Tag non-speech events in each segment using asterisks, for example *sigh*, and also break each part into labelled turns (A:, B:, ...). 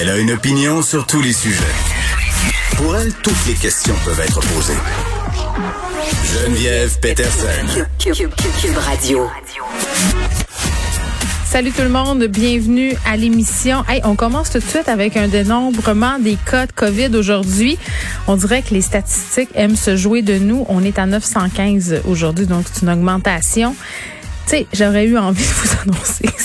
A: Elle a une opinion sur tous les sujets. Pour elle, toutes les questions peuvent être posées. Geneviève Peterson.
B: Cube, Radio.
C: Salut tout le monde, bienvenue à l'émission. Hey, on commence tout de suite avec un dénombrement des cas de COVID aujourd'hui. On dirait que les statistiques aiment se jouer de nous. On est à 915 aujourd'hui, donc c'est une augmentation. Tu j'aurais eu envie de vous *laughs* annoncer que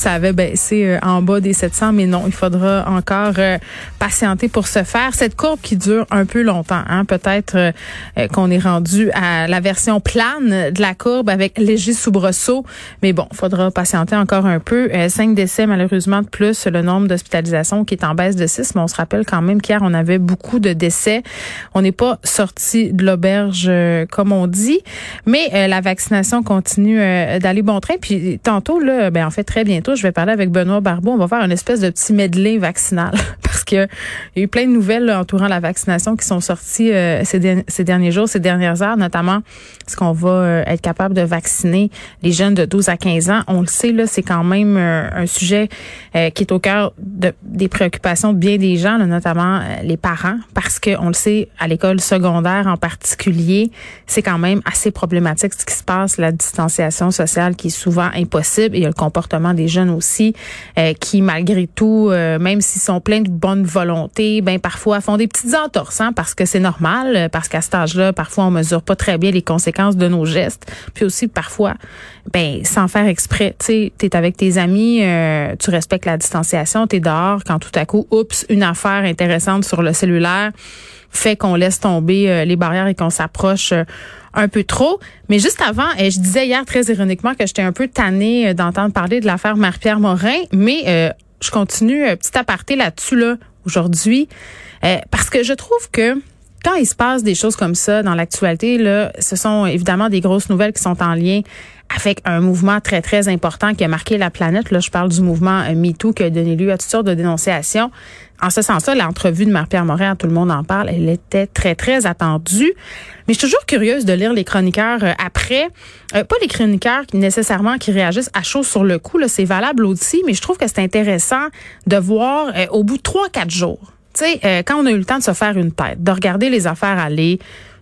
C: ça avait baissé euh, en bas des 700, mais non, il faudra encore euh, patienter pour ce faire. Cette courbe qui dure un peu longtemps, hein, peut-être euh, qu'on est rendu à la version plane de la courbe avec léger soubresaut, mais bon, il faudra patienter encore un peu. cinq décès malheureusement de plus, le nombre d'hospitalisations qui est en baisse de 6, mais on se rappelle quand même qu'hier on avait beaucoup de décès. On n'est pas sorti de l'auberge comme on dit, mais la vaccination continue d'aller bon train. Puis tantôt là, ben en fait très bientôt je vais parler avec Benoît Barbeau. On va faire une espèce de petit medley vaccinal *laughs* parce qu'il y a eu plein de nouvelles entourant la vaccination qui sont sorties euh, ces, derniers jours, ces dernières heures, notamment est-ce qu'on va euh, être capable de vacciner les jeunes de 12 à 15 ans. On le sait, là, c'est quand même euh, un sujet qui est au cœur de, des préoccupations de bien des gens, notamment les parents, parce que on le sait, à l'école secondaire en particulier, c'est quand même assez problématique ce qui se passe, la distanciation sociale qui est souvent impossible. Il y a le comportement des jeunes aussi euh, qui, malgré tout, euh, même s'ils sont pleins de bonne volonté, ben parfois font des petites entorses, hein, parce que c'est normal, euh, parce qu'à cet âge-là, parfois on mesure pas très bien les conséquences de nos gestes, puis aussi parfois, ben sans faire exprès, tu sais, t'es avec tes amis, tu respectes la distanciation, t'es dehors, quand tout à coup, oups, une affaire intéressante sur le cellulaire fait qu'on laisse tomber les barrières et qu'on s'approche un peu trop. Mais juste avant, et je disais hier très ironiquement que j'étais un peu tannée euh, d'entendre parler de l'affaire Marie-Pierre Morin, mais euh, je continue un petit aparté là-dessus là aujourd'hui euh, parce que je trouve que quand il se passe des choses comme ça dans l'actualité, là, ce sont évidemment des grosses nouvelles qui sont en lien avec un mouvement très, très important qui a marqué la planète. Là, je parle du mouvement euh, MeToo qui a donné lieu à toutes sortes de dénonciations. En ce sens-là, l'entrevue de Marie-Pierre Morin, tout le monde en parle, elle était très, très attendue. Mais je suis toujours curieuse de lire les chroniqueurs euh, après. Euh, pas les chroniqueurs qui, nécessairement qui réagissent à chaud sur le coup, là, c'est valable aussi, mais je trouve que c'est intéressant de voir au bout de trois, quatre jours tu sais, euh, quand on a eu le temps de se faire une tête, de regarder les affaires aller,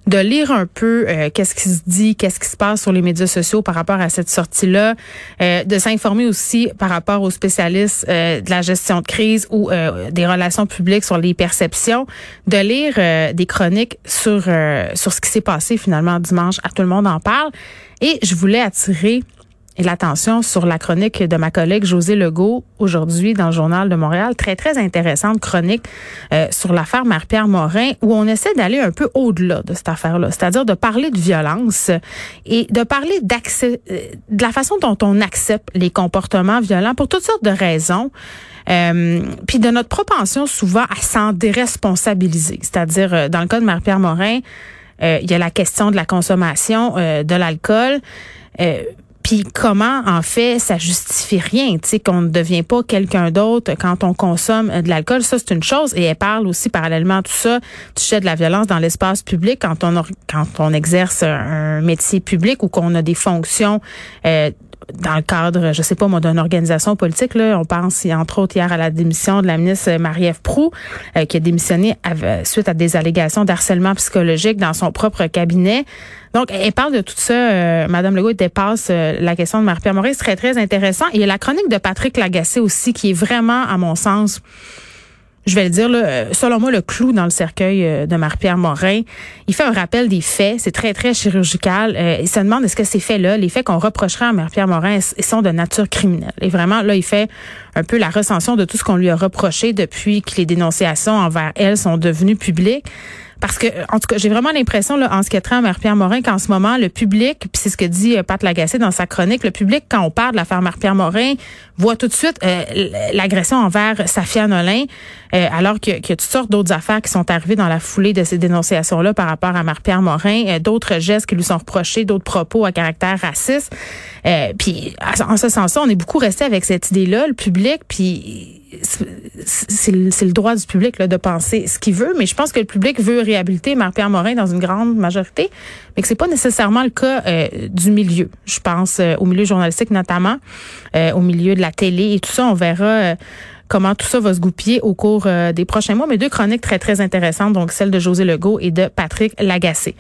C: de lire un peu euh, qu'est-ce qui se dit, qu'est-ce qui se passe sur les médias sociaux par rapport à cette sortie-là, euh, de s'informer aussi par rapport aux spécialistes de la gestion de crise ou des relations publiques sur les perceptions, de lire des chroniques sur sur ce qui s'est passé finalement dimanche. À tout le monde en parle. Et je voulais attirer et l'attention sur la chronique de ma collègue José Legault aujourd'hui dans le Journal de Montréal. Très, très intéressante chronique euh, sur l'affaire Marie-Pierre Morin où on essaie d'aller un peu au-delà de cette affaire-là, c'est-à-dire de parler de violence et de parler d'accès, euh, de la façon dont on accepte les comportements violents pour toutes sortes de raisons. Euh, puis de notre propension souvent à s'en déresponsabiliser, c'est-à-dire euh, dans le cas de Marie-Pierre Morin, il y a la question de la consommation de l'alcool. Puis comment, en fait, ça justifie rien, tu sais, qu'on ne devient pas quelqu'un d'autre quand on consomme de l'alcool? Ça, c'est une chose. Et elle parle aussi parallèlement à tout ça, tu sais, de la violence dans l'espace public quand on, quand on exerce un métier public ou qu'on a des fonctions euh, dans le cadre, je sais pas moi, d'une organisation politique. Là, on pense entre autres hier à la démission de la ministre Marie-Ève Proux, euh, qui a démissionné suite à des allégations d'harcèlement psychologique dans son propre cabinet. Donc, elle parle de tout ça. Euh, Madame Legault dépasse euh, la question de Marie-Pierre Maurice. C'est très, très intéressant. Et il y a la chronique de Patrick Lagacé aussi, qui est vraiment, à mon sens, je vais le dire, là, euh, selon moi, le clou dans le cercueil euh, de Marie-Pierre Morin. Il fait un rappel des faits. C'est très, très chirurgical. Euh, il se demande est-ce que ces faits-là, les faits qu'on reprocherait à Marie-Pierre Morin, sont de nature criminelle? Et vraiment, là, il fait un peu la recension de tout ce qu'on lui a reproché depuis que les dénonciations envers elle sont devenues publiques. Parce que, en tout cas, j'ai vraiment l'impression, là, en ce qui est trait à Marie-Pierre Morin, qu'en ce moment, le public, puis c'est ce que dit euh, Pat Lagacé dans sa chronique, le public, quand on parle de l'affaire Marie-Pierre Morin, voit tout de suite euh, l'agression envers Safia Nolin, euh, alors qu'il y, a toutes sortes d'autres affaires qui sont arrivées dans la foulée de ces dénonciations-là par rapport à Marie-Pierre Morin, d'autres gestes qui lui sont reprochés, d'autres propos à caractère raciste. Euh, puis en ce sens-là, on est beaucoup resté avec cette idée-là, le public, puis c'est le, droit du public là, de penser ce qu'il veut, mais je pense que le public veut réhabiliter Marc-Pierre Morin dans une grande majorité, mais que c'est pas nécessairement le cas euh, du milieu. Je pense euh, au milieu journalistique notamment, euh, au milieu de la télé et tout ça. On verra comment tout ça va se goupiller au cours des prochains mois. Mais deux chroniques très, très intéressantes, donc celle de José Legault et de Patrick Lagacé.